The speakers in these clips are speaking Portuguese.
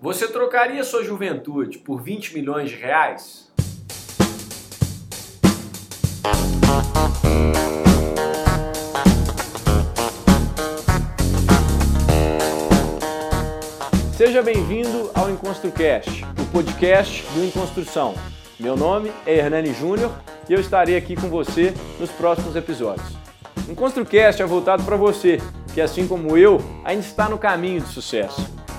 Você trocaria sua juventude por 20 milhões de reais? Seja bem-vindo ao EnconstruCast, o podcast do Enconstrução. Meu nome é Hernani Júnior e eu estarei aqui com você nos próximos episódios. O EnconstruCast é voltado para você, que assim como eu, ainda está no caminho de sucesso.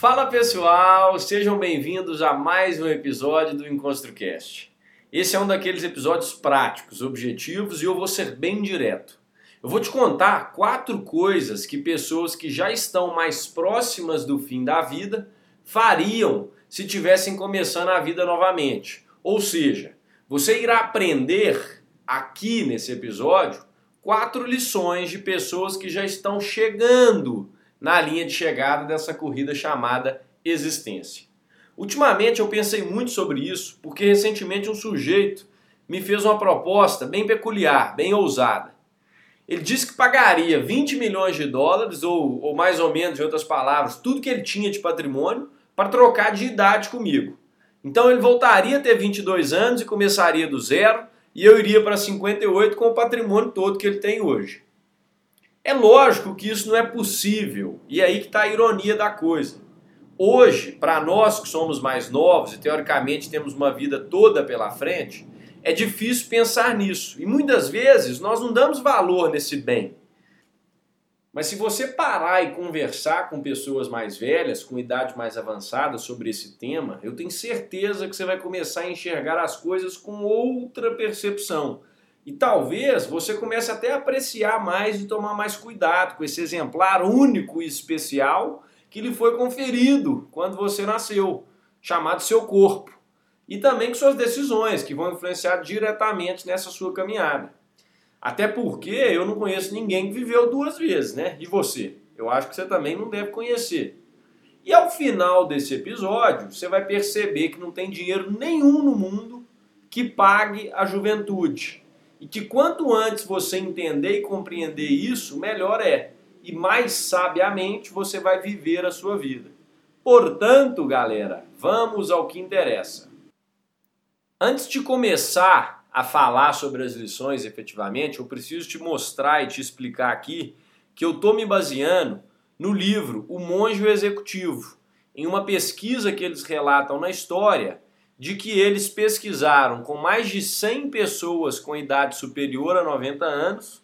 Fala pessoal, sejam bem-vindos a mais um episódio do EnconstruCast. Esse é um daqueles episódios práticos, objetivos e eu vou ser bem direto. Eu vou te contar quatro coisas que pessoas que já estão mais próximas do fim da vida fariam se tivessem começando a vida novamente. Ou seja, você irá aprender aqui nesse episódio quatro lições de pessoas que já estão chegando na linha de chegada dessa corrida chamada existência. Ultimamente eu pensei muito sobre isso, porque recentemente um sujeito me fez uma proposta bem peculiar, bem ousada. Ele disse que pagaria 20 milhões de dólares, ou, ou mais ou menos, em outras palavras, tudo que ele tinha de patrimônio, para trocar de idade comigo. Então ele voltaria a ter 22 anos e começaria do zero, e eu iria para 58 com o patrimônio todo que ele tem hoje. É lógico que isso não é possível, e é aí que está a ironia da coisa. Hoje, para nós que somos mais novos e teoricamente temos uma vida toda pela frente, é difícil pensar nisso. E muitas vezes nós não damos valor nesse bem. Mas se você parar e conversar com pessoas mais velhas, com idade mais avançada sobre esse tema, eu tenho certeza que você vai começar a enxergar as coisas com outra percepção e talvez você comece até a apreciar mais e tomar mais cuidado com esse exemplar único e especial que lhe foi conferido quando você nasceu, chamado seu corpo. E também com suas decisões, que vão influenciar diretamente nessa sua caminhada. Até porque eu não conheço ninguém que viveu duas vezes, né? E você? Eu acho que você também não deve conhecer. E ao final desse episódio, você vai perceber que não tem dinheiro nenhum no mundo que pague a juventude. E que quanto antes você entender e compreender isso, melhor é. E mais sabiamente você vai viver a sua vida. Portanto, galera, vamos ao que interessa. Antes de começar a falar sobre as lições efetivamente, eu preciso te mostrar e te explicar aqui que eu estou me baseando no livro O Monge Executivo, em uma pesquisa que eles relatam na história de que eles pesquisaram com mais de 100 pessoas com idade superior a 90 anos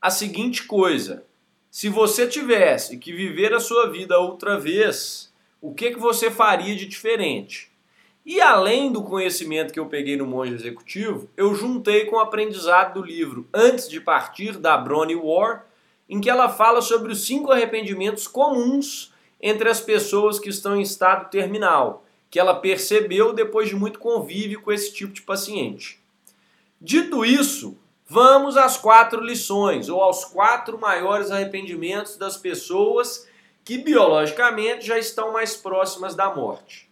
a seguinte coisa: se você tivesse que viver a sua vida outra vez, o que, que você faria de diferente? E além do conhecimento que eu peguei no Monge Executivo, eu juntei com o aprendizado do livro Antes de Partir, da Bronnie Ware, em que ela fala sobre os cinco arrependimentos comuns entre as pessoas que estão em estado terminal que ela percebeu depois de muito convívio com esse tipo de paciente. Dito isso, vamos às quatro lições, ou aos quatro maiores arrependimentos das pessoas que biologicamente já estão mais próximas da morte.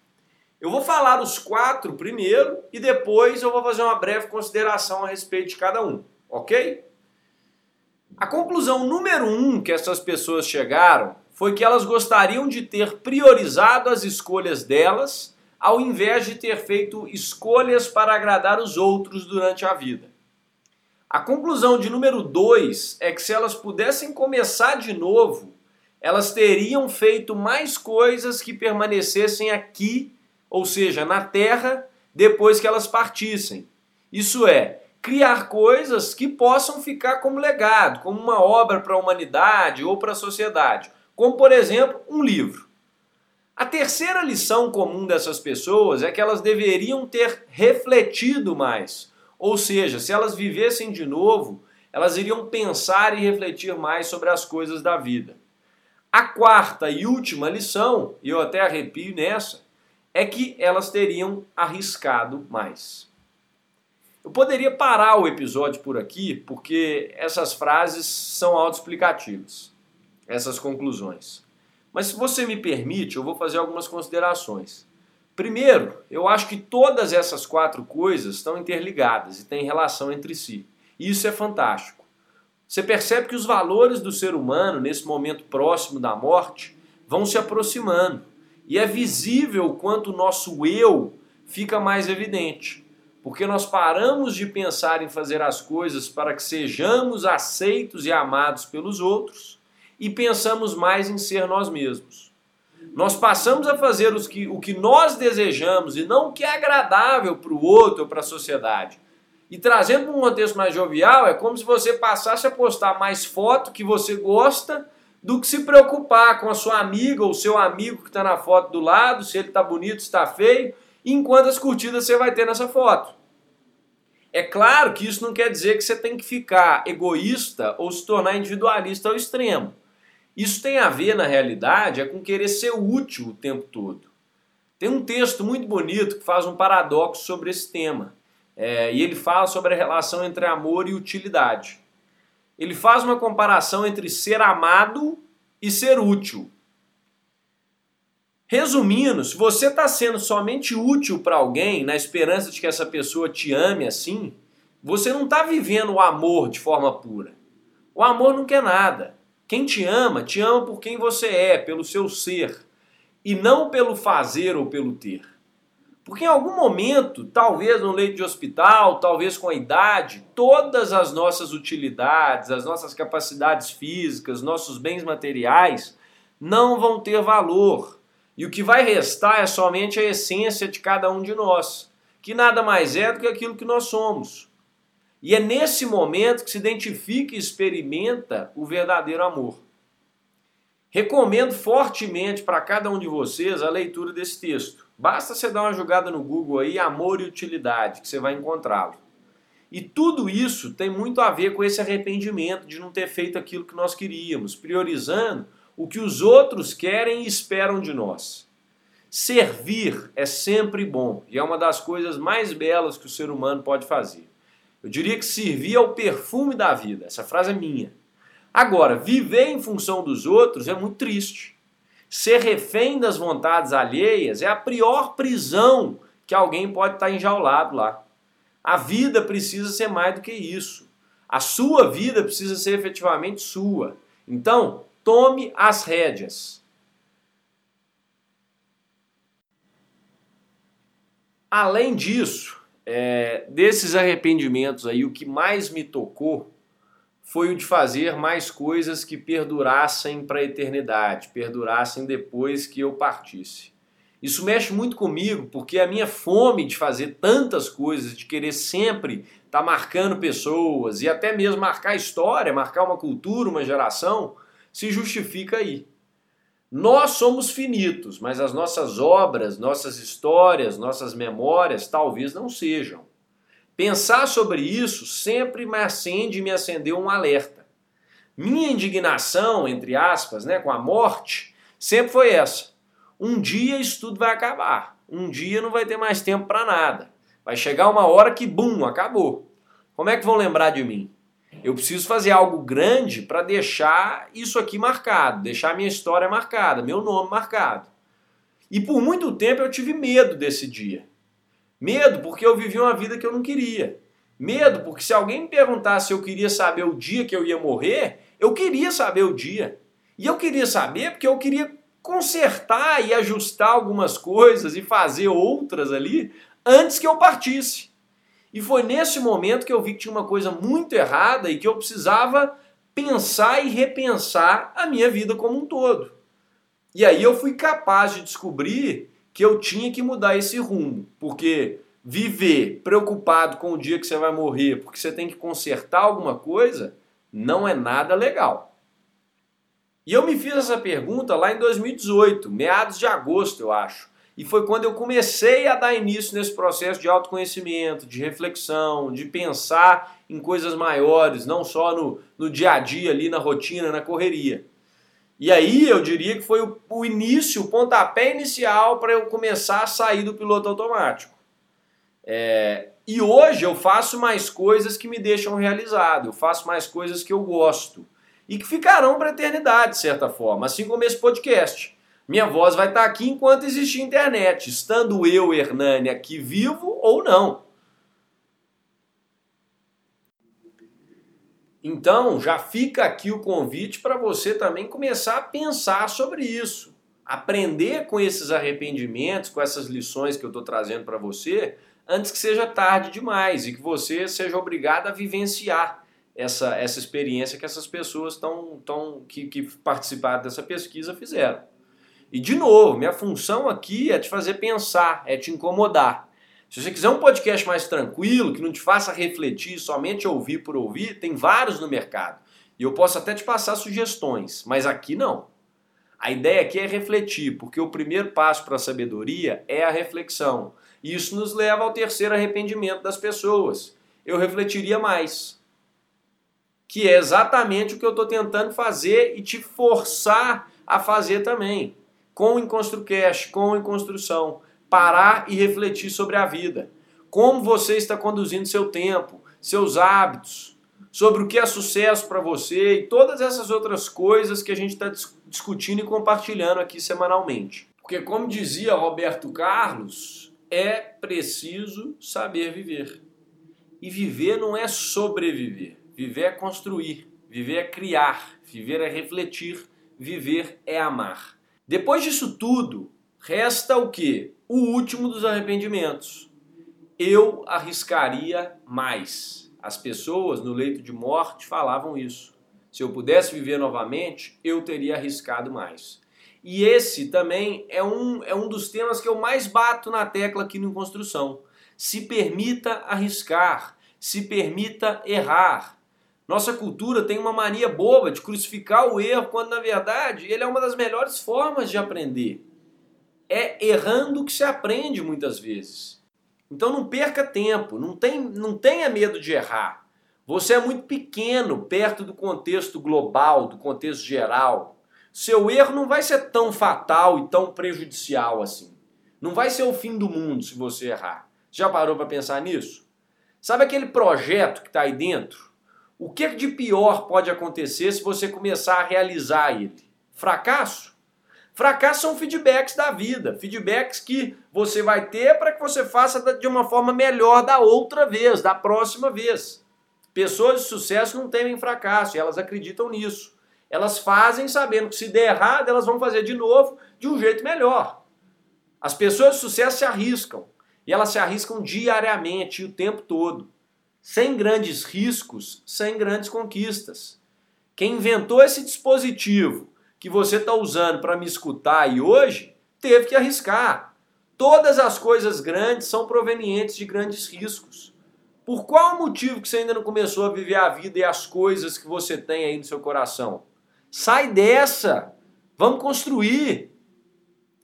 Eu vou falar os quatro primeiro e depois eu vou fazer uma breve consideração a respeito de cada um, ok? A conclusão número um que essas pessoas chegaram foi que elas gostariam de ter priorizado as escolhas delas, ao invés de ter feito escolhas para agradar os outros durante a vida. A conclusão de número 2 é que se elas pudessem começar de novo, elas teriam feito mais coisas que permanecessem aqui, ou seja, na Terra, depois que elas partissem. Isso é, criar coisas que possam ficar como legado, como uma obra para a humanidade ou para a sociedade como por exemplo um livro. A terceira lição comum dessas pessoas é que elas deveriam ter refletido mais, ou seja, se elas vivessem de novo, elas iriam pensar e refletir mais sobre as coisas da vida. A quarta e última lição, e eu até arrepio nessa, é que elas teriam arriscado mais. Eu poderia parar o episódio por aqui, porque essas frases são autoexplicativas, essas conclusões. Mas se você me permite, eu vou fazer algumas considerações. Primeiro, eu acho que todas essas quatro coisas estão interligadas e têm relação entre si. E isso é fantástico. Você percebe que os valores do ser humano, nesse momento próximo da morte, vão se aproximando. E é visível o quanto o nosso eu fica mais evidente porque nós paramos de pensar em fazer as coisas para que sejamos aceitos e amados pelos outros e pensamos mais em ser nós mesmos. Nós passamos a fazer os que, o que nós desejamos e não o que é agradável para o outro ou para a sociedade. E trazendo um contexto mais jovial, é como se você passasse a postar mais foto que você gosta do que se preocupar com a sua amiga ou seu amigo que está na foto do lado, se ele está bonito, se está feio, enquanto as curtidas você vai ter nessa foto. É claro que isso não quer dizer que você tem que ficar egoísta ou se tornar individualista ao extremo. Isso tem a ver, na realidade, é com querer ser útil o tempo todo. Tem um texto muito bonito que faz um paradoxo sobre esse tema. É, e ele fala sobre a relação entre amor e utilidade. Ele faz uma comparação entre ser amado e ser útil. Resumindo, se você está sendo somente útil para alguém, na esperança de que essa pessoa te ame assim, você não está vivendo o amor de forma pura. O amor não quer nada. Quem te ama, te ama por quem você é, pelo seu ser, e não pelo fazer ou pelo ter. Porque em algum momento, talvez no leito de hospital, talvez com a idade, todas as nossas utilidades, as nossas capacidades físicas, nossos bens materiais não vão ter valor e o que vai restar é somente a essência de cada um de nós, que nada mais é do que aquilo que nós somos. E é nesse momento que se identifica e experimenta o verdadeiro amor. Recomendo fortemente para cada um de vocês a leitura desse texto. Basta você dar uma jogada no Google aí, amor e utilidade, que você vai encontrá-lo. E tudo isso tem muito a ver com esse arrependimento de não ter feito aquilo que nós queríamos, priorizando o que os outros querem e esperam de nós. Servir é sempre bom e é uma das coisas mais belas que o ser humano pode fazer. Eu diria que servir é o perfume da vida. Essa frase é minha. Agora, viver em função dos outros é muito triste. Ser refém das vontades alheias é a pior prisão que alguém pode estar enjaulado lá. A vida precisa ser mais do que isso. A sua vida precisa ser efetivamente sua. Então, tome as rédeas. Além disso, é, desses arrependimentos aí, o que mais me tocou foi o de fazer mais coisas que perdurassem para a eternidade, perdurassem depois que eu partisse. Isso mexe muito comigo, porque a minha fome de fazer tantas coisas, de querer sempre estar tá marcando pessoas e até mesmo marcar história, marcar uma cultura, uma geração, se justifica aí. Nós somos finitos, mas as nossas obras, nossas histórias, nossas memórias talvez não sejam. Pensar sobre isso sempre me acende e me acendeu um alerta. Minha indignação, entre aspas, né, com a morte, sempre foi essa. Um dia isso tudo vai acabar. Um dia não vai ter mais tempo para nada. Vai chegar uma hora que, bum, acabou. Como é que vão lembrar de mim? Eu preciso fazer algo grande para deixar isso aqui marcado, deixar minha história marcada, meu nome marcado. E por muito tempo eu tive medo desse dia. Medo porque eu vivi uma vida que eu não queria. Medo porque se alguém me perguntasse se eu queria saber o dia que eu ia morrer, eu queria saber o dia. E eu queria saber porque eu queria consertar e ajustar algumas coisas e fazer outras ali antes que eu partisse. E foi nesse momento que eu vi que tinha uma coisa muito errada e que eu precisava pensar e repensar a minha vida como um todo. E aí eu fui capaz de descobrir que eu tinha que mudar esse rumo, porque viver preocupado com o dia que você vai morrer, porque você tem que consertar alguma coisa, não é nada legal. E eu me fiz essa pergunta lá em 2018, meados de agosto, eu acho. E foi quando eu comecei a dar início nesse processo de autoconhecimento, de reflexão, de pensar em coisas maiores, não só no, no dia a dia, ali na rotina, na correria. E aí eu diria que foi o, o início, o pontapé inicial para eu começar a sair do piloto automático. É, e hoje eu faço mais coisas que me deixam realizado, eu faço mais coisas que eu gosto e que ficarão para a eternidade, de certa forma, assim como esse podcast. Minha voz vai estar aqui enquanto existir internet, estando eu, Hernani, aqui vivo ou não. Então, já fica aqui o convite para você também começar a pensar sobre isso. Aprender com esses arrependimentos, com essas lições que eu estou trazendo para você, antes que seja tarde demais e que você seja obrigado a vivenciar essa, essa experiência que essas pessoas tão, tão, que, que participaram dessa pesquisa fizeram. E de novo, minha função aqui é te fazer pensar, é te incomodar. Se você quiser um podcast mais tranquilo, que não te faça refletir, somente ouvir por ouvir, tem vários no mercado. E eu posso até te passar sugestões, mas aqui não. A ideia aqui é refletir, porque o primeiro passo para a sabedoria é a reflexão. E isso nos leva ao terceiro arrependimento das pessoas. Eu refletiria mais. Que é exatamente o que eu estou tentando fazer e te forçar a fazer também. Com o EnconstruCast, com o Enconstrução parar e refletir sobre a vida. Como você está conduzindo seu tempo, seus hábitos, sobre o que é sucesso para você e todas essas outras coisas que a gente está discutindo e compartilhando aqui semanalmente. Porque, como dizia Roberto Carlos, é preciso saber viver. E viver não é sobreviver, viver é construir, viver é criar, viver é refletir, viver é amar. Depois disso tudo, resta o que? O último dos arrependimentos. Eu arriscaria mais. As pessoas no leito de morte falavam isso. Se eu pudesse viver novamente, eu teria arriscado mais. E esse também é um, é um dos temas que eu mais bato na tecla aqui no Construção. Se permita arriscar, se permita errar. Nossa cultura tem uma mania boba de crucificar o erro, quando na verdade ele é uma das melhores formas de aprender é errando que se aprende muitas vezes. Então não perca tempo, não, tem, não tenha medo de errar. Você é muito pequeno perto do contexto global, do contexto geral. Seu erro não vai ser tão fatal e tão prejudicial assim. Não vai ser o fim do mundo se você errar. Já parou para pensar nisso? Sabe aquele projeto que está aí dentro? O que de pior pode acontecer se você começar a realizar ele? Fracasso? Fracasso são feedbacks da vida, feedbacks que você vai ter para que você faça de uma forma melhor da outra vez, da próxima vez. Pessoas de sucesso não temem fracasso, elas acreditam nisso. Elas fazem sabendo que se der errado, elas vão fazer de novo de um jeito melhor. As pessoas de sucesso se arriscam, e elas se arriscam diariamente, o tempo todo. Sem grandes riscos, sem grandes conquistas. Quem inventou esse dispositivo que você está usando para me escutar aí hoje, teve que arriscar. Todas as coisas grandes são provenientes de grandes riscos. Por qual motivo que você ainda não começou a viver a vida e as coisas que você tem aí no seu coração? Sai dessa! Vamos construir!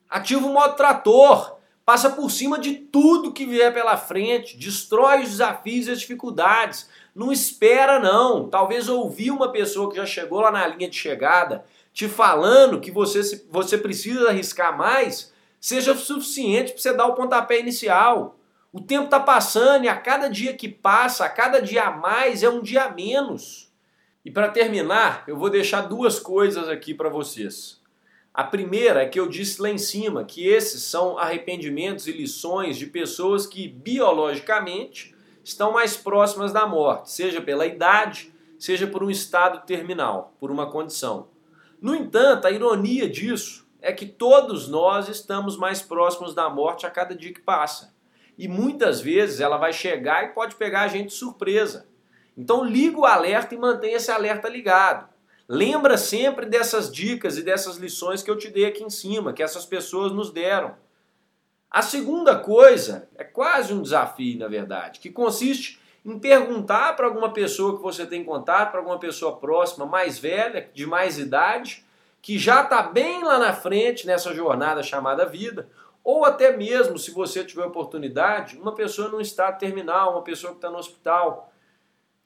Ativa o modo trator! Passa por cima de tudo que vier pela frente, destrói os desafios e as dificuldades. Não espera não. Talvez ouvir uma pessoa que já chegou lá na linha de chegada te falando que você, você precisa arriscar mais, seja suficiente para você dar o pontapé inicial. O tempo está passando e a cada dia que passa, a cada dia a mais, é um dia a menos. E para terminar, eu vou deixar duas coisas aqui para vocês. A primeira é que eu disse lá em cima que esses são arrependimentos e lições de pessoas que biologicamente estão mais próximas da morte, seja pela idade, seja por um estado terminal, por uma condição. No entanto, a ironia disso é que todos nós estamos mais próximos da morte a cada dia que passa. E muitas vezes ela vai chegar e pode pegar a gente de surpresa. Então liga o alerta e mantenha esse alerta ligado. Lembra sempre dessas dicas e dessas lições que eu te dei aqui em cima, que essas pessoas nos deram. A segunda coisa é quase um desafio, na verdade, que consiste em perguntar para alguma pessoa que você tem contato, para alguma pessoa próxima, mais velha, de mais idade, que já está bem lá na frente nessa jornada chamada vida, Ou até mesmo, se você tiver oportunidade, uma pessoa num estado terminal, uma pessoa que está no hospital.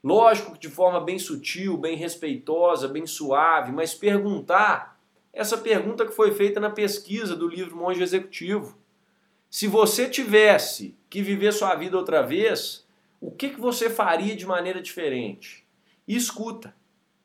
Lógico que de forma bem sutil, bem respeitosa, bem suave, mas perguntar essa pergunta que foi feita na pesquisa do livro Monge Executivo. Se você tivesse que viver sua vida outra vez, o que, que você faria de maneira diferente? E escuta,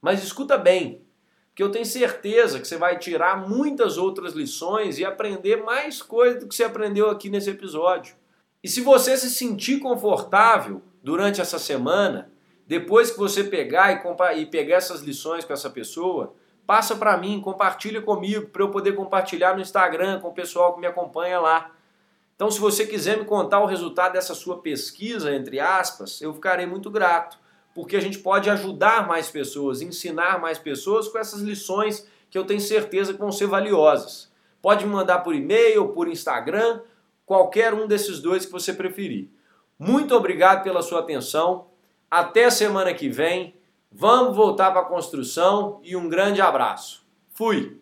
mas escuta bem, porque eu tenho certeza que você vai tirar muitas outras lições e aprender mais coisas do que você aprendeu aqui nesse episódio. E se você se sentir confortável durante essa semana, depois que você pegar e, e pegar essas lições com essa pessoa, passa para mim, compartilha comigo, para eu poder compartilhar no Instagram com o pessoal que me acompanha lá. Então, se você quiser me contar o resultado dessa sua pesquisa, entre aspas, eu ficarei muito grato, porque a gente pode ajudar mais pessoas, ensinar mais pessoas com essas lições que eu tenho certeza que vão ser valiosas. Pode me mandar por e-mail, por Instagram, qualquer um desses dois que você preferir. Muito obrigado pela sua atenção. Até a semana que vem. Vamos voltar para a construção e um grande abraço. Fui!